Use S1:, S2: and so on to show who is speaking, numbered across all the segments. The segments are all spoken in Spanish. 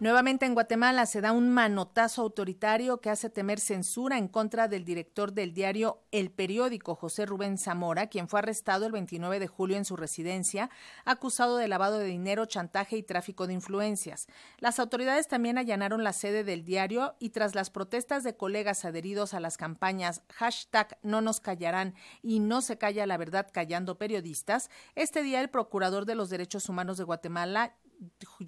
S1: Nuevamente en Guatemala se da un manotazo autoritario que hace temer censura en contra del director del diario El Periódico, José Rubén Zamora, quien fue arrestado el 29 de julio en su residencia, acusado de lavado de dinero, chantaje y tráfico de influencias. Las autoridades también allanaron la sede del diario y tras las protestas de colegas adheridos a las campañas hashtag no nos callarán y no se calla la verdad callando periodistas, este día el procurador de los derechos humanos de Guatemala,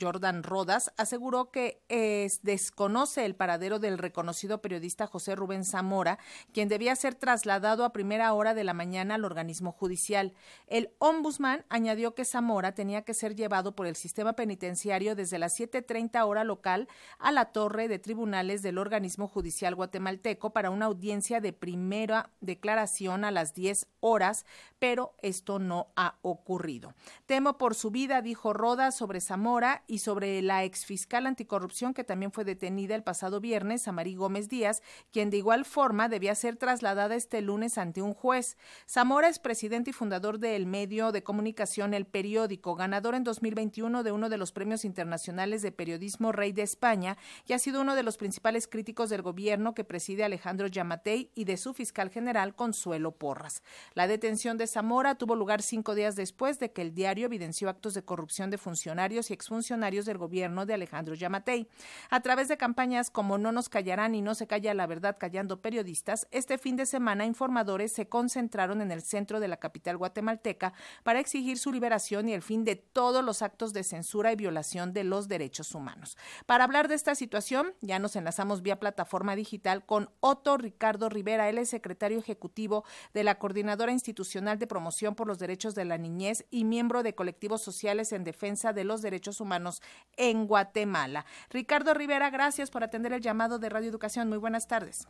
S1: Jordan Rodas, aseguró que es, desconoce el paradero del reconocido periodista José Rubén Zamora, quien debía ser trasladado a primera hora de la mañana al organismo judicial. El ombudsman añadió que Zamora tenía que ser llevado por el sistema penitenciario desde las 7.30 hora local a la torre de tribunales del organismo judicial guatemalteco para una audiencia de primera declaración a las 10 horas, pero esto no ha ocurrido. Temo por su vida, dijo Rodas sobre Zamora Mora y sobre la exfiscal anticorrupción que también fue detenida el pasado viernes, Amarí Gómez Díaz, quien de igual forma debía ser trasladada este lunes ante un juez. Zamora es presidente y fundador del medio de comunicación El Periódico, ganador en 2021 de uno de los premios internacionales de periodismo Rey de España y ha sido uno de los principales críticos del gobierno que preside Alejandro Yamatei y de su fiscal general Consuelo Porras. La detención de Zamora tuvo lugar cinco días después de que el diario evidenció actos de corrupción de funcionarios y exfuncionarios del gobierno de Alejandro Yamatei. A través de campañas como No nos callarán y No se calla la verdad callando periodistas, este fin de semana informadores se concentraron en el centro de la capital guatemalteca para exigir su liberación y el fin de todos los actos de censura y violación de los derechos humanos. Para hablar de esta situación, ya nos enlazamos vía plataforma digital con Otto Ricardo Rivera, él es secretario ejecutivo de la Coordinadora Institucional de Promoción por los Derechos de la Niñez y miembro de colectivos sociales en defensa de los derechos Humanos en Guatemala. Ricardo Rivera, gracias por atender el llamado de Radio Educación. Muy buenas tardes.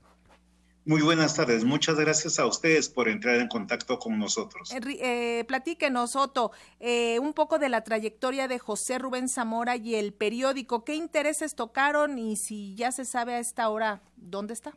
S2: Muy buenas tardes. Muchas gracias a ustedes por entrar en contacto con nosotros.
S1: Eh, eh platíquenos, Otto, eh, un poco de la trayectoria de José Rubén Zamora y el periódico. ¿Qué intereses tocaron y si ya se sabe a esta hora dónde está?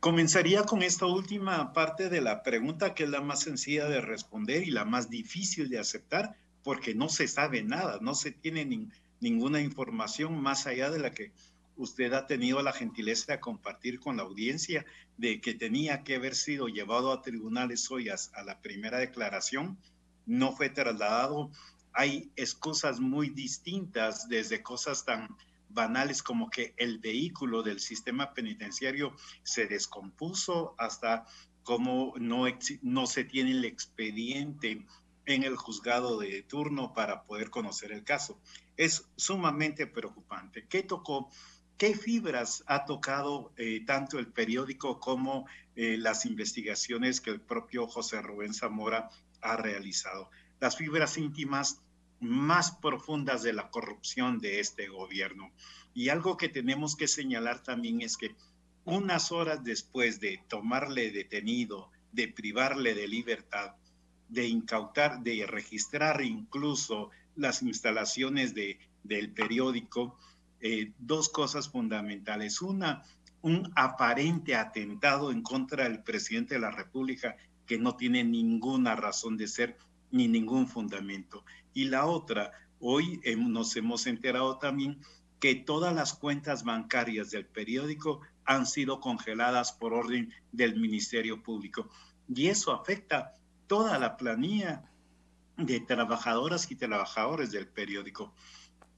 S2: Comenzaría con esta última parte de la pregunta, que es la más sencilla de responder y la más difícil de aceptar, porque no se sabe nada, no se tiene ninguna información más allá de la que usted ha tenido la gentileza de compartir con la audiencia de que tenía que haber sido llevado a tribunales hoy a, la primera declaración, no fue trasladado. Hay excusas muy distintas, desde cosas tan banales como que el vehículo del sistema penitenciario se descompuso hasta cómo no, no se tiene el expediente en el juzgado de turno para poder conocer el caso. Es sumamente preocupante. ¿Qué tocó? ¿Qué fibras ha tocado eh, tanto el periódico como eh, las investigaciones que el propio José Rubén Zamora ha realizado? Las fibras íntimas más profundas de la corrupción de este gobierno. Y algo que tenemos que señalar también es que unas horas después de tomarle detenido, de privarle de libertad, de incautar, de registrar incluso las instalaciones de, del periódico, eh, dos cosas fundamentales. Una, un aparente atentado en contra del presidente de la República que no tiene ninguna razón de ser ni ningún fundamento. Y la otra, hoy nos hemos enterado también que todas las cuentas bancarias del periódico han sido congeladas por orden del Ministerio Público. Y eso afecta toda la planilla de trabajadoras y trabajadores del periódico.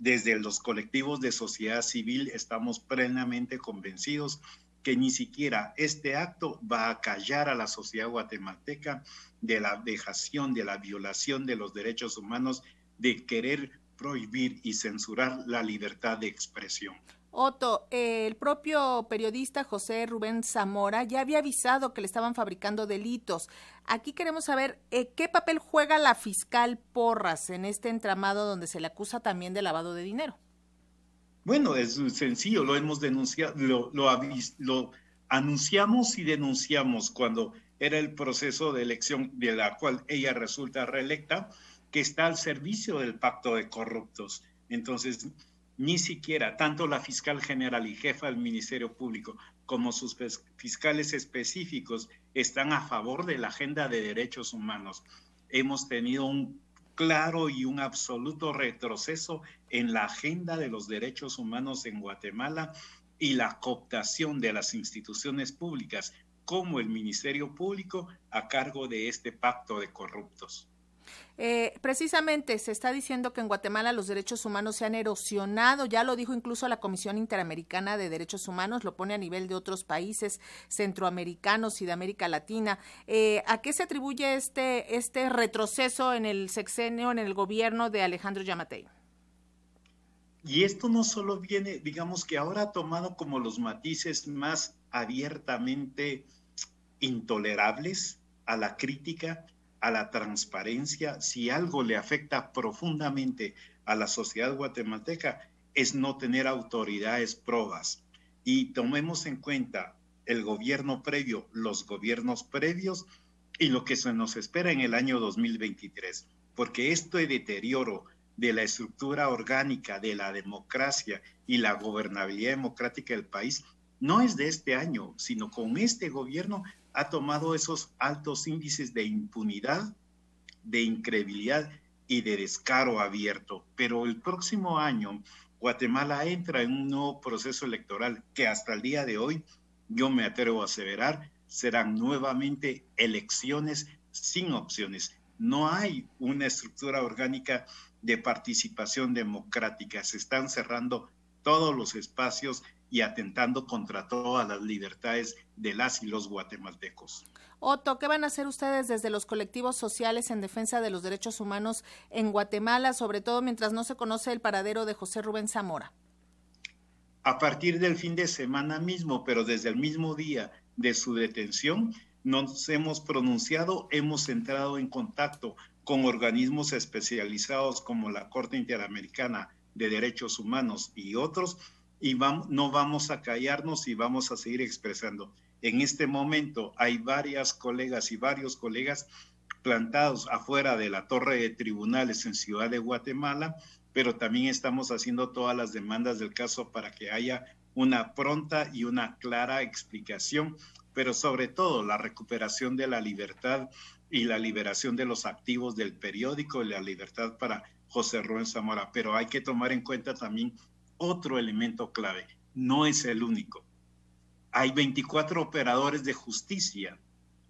S2: Desde los colectivos de sociedad civil estamos plenamente convencidos que ni siquiera este acto va a callar a la sociedad guatemalteca de la dejación, de la violación de los derechos humanos, de querer prohibir y censurar la libertad de expresión.
S1: Otto, el propio periodista José Rubén Zamora ya había avisado que le estaban fabricando delitos. Aquí queremos saber eh, qué papel juega la fiscal Porras en este entramado donde se le acusa también de lavado de dinero.
S2: Bueno, es sencillo, lo hemos denunciado, lo anunciamos y denunciamos cuando era el proceso de elección de la cual ella resulta reelecta, que está al servicio del pacto de corruptos. Entonces, ni siquiera tanto la fiscal general y jefa del Ministerio Público como sus fiscales específicos están a favor de la agenda de derechos humanos. Hemos tenido un claro y un absoluto retroceso en la agenda de los derechos humanos en Guatemala y la cooptación de las instituciones públicas como el Ministerio Público a cargo de este pacto de corruptos.
S1: Eh, precisamente se está diciendo que en Guatemala los derechos humanos se han erosionado, ya lo dijo incluso la Comisión Interamericana de Derechos Humanos, lo pone a nivel de otros países centroamericanos y de América Latina. Eh, ¿A qué se atribuye este, este retroceso en el sexenio, en el gobierno de Alejandro Yamatei?
S2: Y esto no solo viene, digamos que ahora ha tomado como los matices más abiertamente intolerables a la crítica, a la transparencia, si algo le afecta profundamente a la sociedad guatemalteca, es no tener autoridades probas. Y tomemos en cuenta el gobierno previo, los gobiernos previos y lo que se nos espera en el año 2023, porque este deterioro de la estructura orgánica de la democracia y la gobernabilidad democrática del país no es de este año, sino con este gobierno ha tomado esos altos índices de impunidad, de incredibilidad y de descaro abierto. Pero el próximo año Guatemala entra en un nuevo proceso electoral que hasta el día de hoy, yo me atrevo a aseverar, serán nuevamente elecciones sin opciones. No hay una estructura orgánica de participación democrática. Se están cerrando todos los espacios y atentando contra todas las libertades de las y los guatemaltecos.
S1: Otto, ¿qué van a hacer ustedes desde los colectivos sociales en defensa de los derechos humanos en Guatemala, sobre todo mientras no se conoce el paradero de José Rubén Zamora?
S2: A partir del fin de semana mismo, pero desde el mismo día de su detención, nos hemos pronunciado, hemos entrado en contacto con organismos especializados como la Corte Interamericana de Derechos Humanos y otros y no vamos a callarnos y vamos a seguir expresando. En este momento hay varias colegas y varios colegas plantados afuera de la torre de tribunales en Ciudad de Guatemala, pero también estamos haciendo todas las demandas del caso para que haya una pronta y una clara explicación, pero sobre todo la recuperación de la libertad y la liberación de los activos del periódico y la libertad para José Rubén Zamora. Pero hay que tomar en cuenta también otro elemento clave, no es el único. Hay 24 operadores de justicia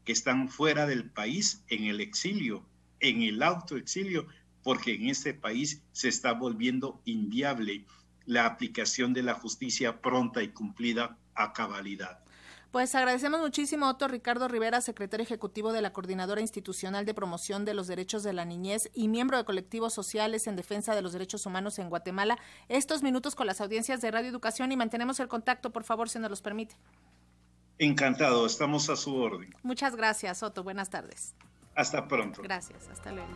S2: que están fuera del país en el exilio, en el autoexilio, porque en este país se está volviendo inviable la aplicación de la justicia pronta y cumplida a cabalidad.
S1: Pues agradecemos muchísimo a Otto Ricardo Rivera, secretario ejecutivo de la Coordinadora Institucional de Promoción de los Derechos de la Niñez y miembro de colectivos sociales en defensa de los derechos humanos en Guatemala, estos minutos con las audiencias de Radio Educación y mantenemos el contacto, por favor, si nos los permite.
S2: Encantado, estamos a su orden.
S1: Muchas gracias, Otto. Buenas tardes.
S2: Hasta pronto.
S1: Gracias, hasta luego.